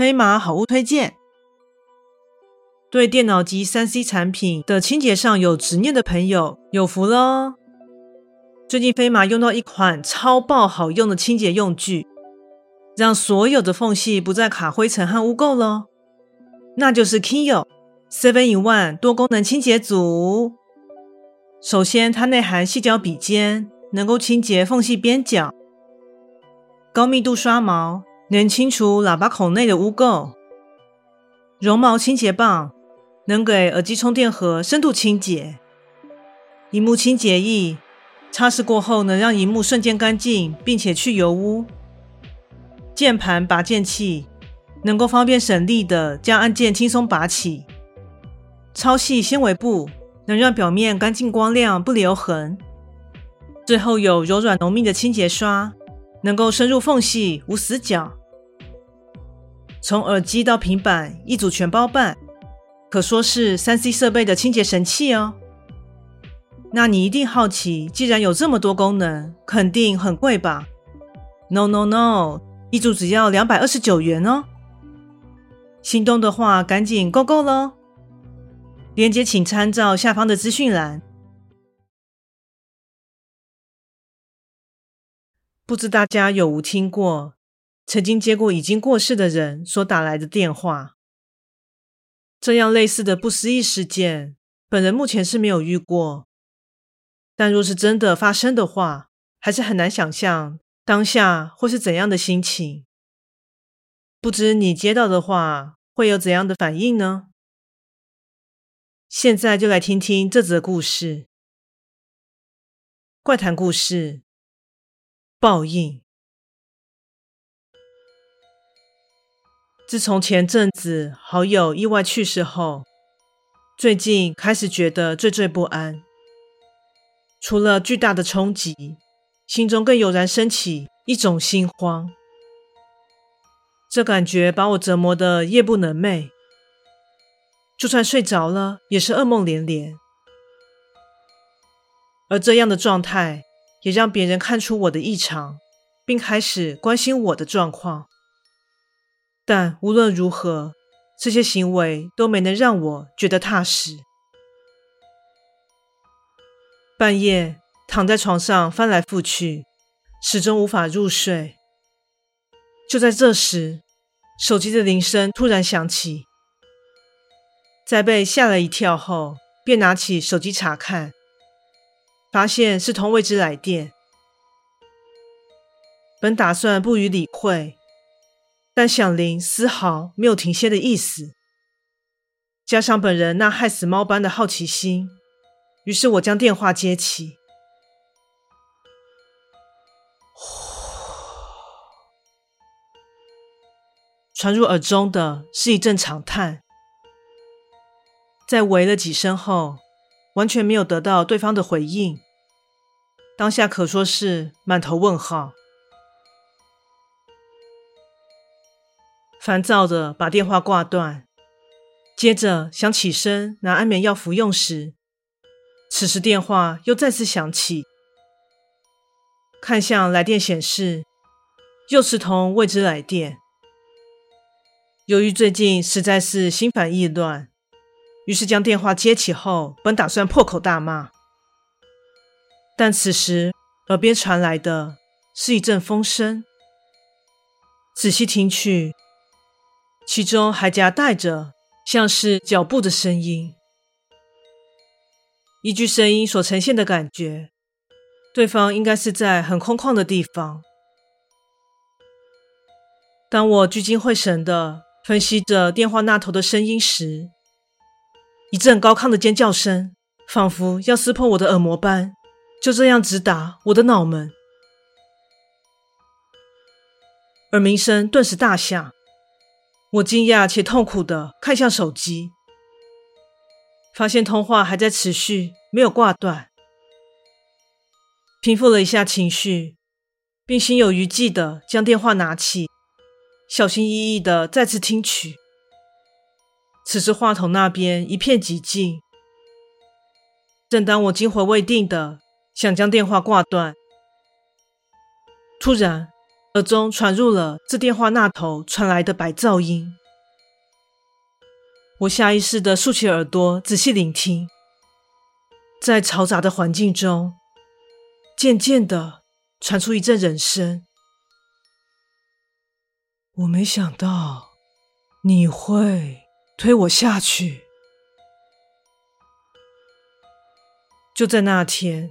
飞马好物推荐。对电脑及 3C 产品的清洁上有执念的朋友有福了。最近飞马用到一款超爆好用的清洁用具，让所有的缝隙不再卡灰尘和污垢了。那就是 KINYO 7-in-1 多功能清洁组。首先，它内含细胶笔尖，能够清洁缝隙边角；高密度刷毛，能清除喇叭孔内的污垢；绒毛清洁棒，能给耳机充电盒深度清洁；萤幕清洁液。擦拭过后能让荧幕瞬间干净，并且去油污。键盘拔键器能够方便省力的将按键轻松拔起。超细纤维布能让表面干净光亮，不留痕。最后有柔软浓密的清洁刷，能够深入缝隙，无死角。从耳机到平板一组全包办，可说是三 C 设备的清洁神器哦。那你一定好奇，既然有这么多功能，肯定很贵吧？No No No，一组只要两百二十九元哦。心动的话，赶紧购购喽！链接请参照下方的资讯栏。不知大家有无听过，曾经接过已经过世的人所打来的电话？这样类似的不思议事件，本人目前是没有遇过。但若是真的发生的话，还是很难想象当下会是怎样的心情。不知你接到的话会有怎样的反应呢？现在就来听听这则故事。怪谈故事：报应。自从前阵子好友意外去世后，最近开始觉得惴惴不安。除了巨大的冲击，心中更油然升起一种心慌。这感觉把我折磨得夜不能寐，就算睡着了，也是噩梦连连。而这样的状态，也让别人看出我的异常，并开始关心我的状况。但无论如何，这些行为都没能让我觉得踏实。半夜躺在床上翻来覆去，始终无法入睡。就在这时，手机的铃声突然响起，在被吓了一跳后，便拿起手机查看，发现是同位置来电。本打算不予理会，但响铃丝毫没有停歇的意思，加上本人那害死猫般的好奇心。于是我将电话接起，传入耳中的是一阵长叹。在喂了几声后，完全没有得到对方的回应，当下可说是满头问号。烦躁的把电话挂断，接着想起身拿安眠药服用时。此时电话又再次响起，看向来电显示，又是通未知来电。由于最近实在是心烦意乱，于是将电话接起后，本打算破口大骂，但此时耳边传来的是一阵风声，仔细听去，其中还夹带着像是脚步的声音。依据声音所呈现的感觉，对方应该是在很空旷的地方。当我聚精会神的分析着电话那头的声音时，一阵高亢的尖叫声，仿佛要撕破我的耳膜般，就这样直达我的脑门。耳鸣声顿时大响，我惊讶且痛苦地看向手机，发现通话还在持续，没有挂断。平复了一下情绪，并心有余悸地将电话拿起，小心翼翼地再次听取。此时话筒那边一片寂静。正当我惊魂未定地想将电话挂断，突然，耳中传入了这电话那头传来的白噪音。我下意识的竖起耳朵，仔细聆听。在嘈杂的环境中，渐渐的传出一阵人声。我没想到你会推我下去。就在那天，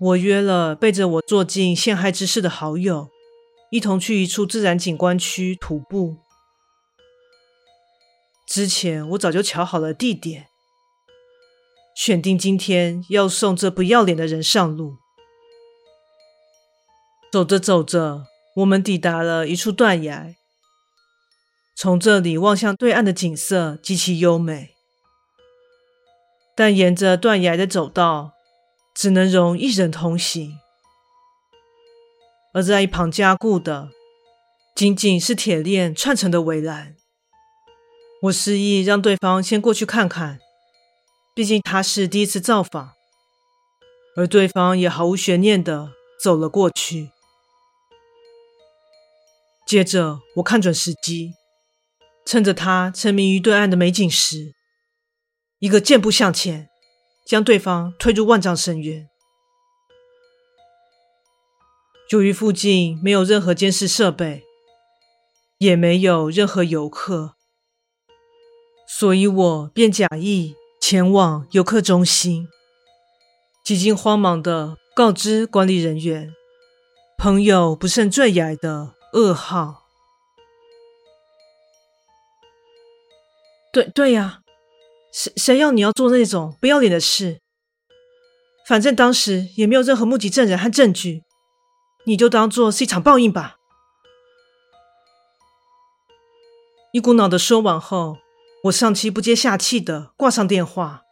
我约了背着我做尽陷害之事的好友，一同去一处自然景观区徒步。之前我早就瞧好了地点，选定今天要送这不要脸的人上路。走着走着，我们抵达了一处断崖。从这里望向对岸的景色极其优美，但沿着断崖的走道只能容一人同行。而在一旁加固的，仅仅是铁链串成的围栏。我示意让对方先过去看看，毕竟他是第一次造访，而对方也毫无悬念的走了过去。接着，我看准时机，趁着他沉迷于对岸的美景时，一个箭步向前，将对方推入万丈深渊。由于附近没有任何监视设备，也没有任何游客，所以我便假意前往游客中心，几经慌忙的告知管理人员，朋友不慎坠崖的噩耗。对对呀，谁谁要你要做那种不要脸的事？反正当时也没有任何目击证人和证据。你就当做是一场报应吧。一股脑的说完后，我上气不接下气的挂上电话。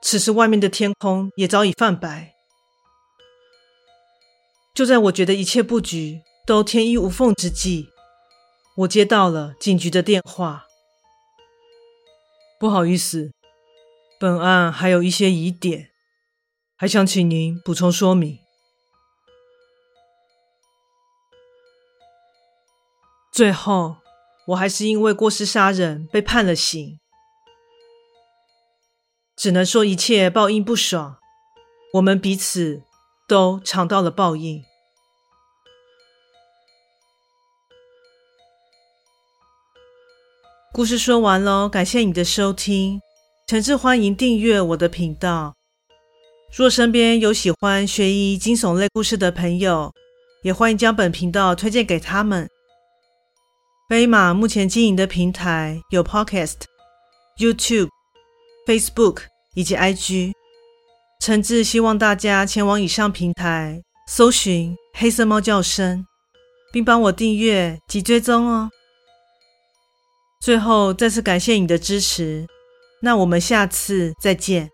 此时外面的天空也早已泛白。就在我觉得一切布局都天衣无缝之际，我接到了警局的电话。不好意思，本案还有一些疑点，还想请您补充说明。最后，我还是因为过失杀人被判了刑，只能说一切报应不爽，我们彼此都尝到了报应。故事说完喽，感谢你的收听，诚挚欢迎订阅我的频道。若身边有喜欢悬疑惊悚类故事的朋友，也欢迎将本频道推荐给他们。飞马目前经营的平台有 Podcast、YouTube、Facebook 以及 IG，诚挚希望大家前往以上平台搜寻“黑色猫叫声”，并帮我订阅及追踪哦。最后再次感谢你的支持，那我们下次再见。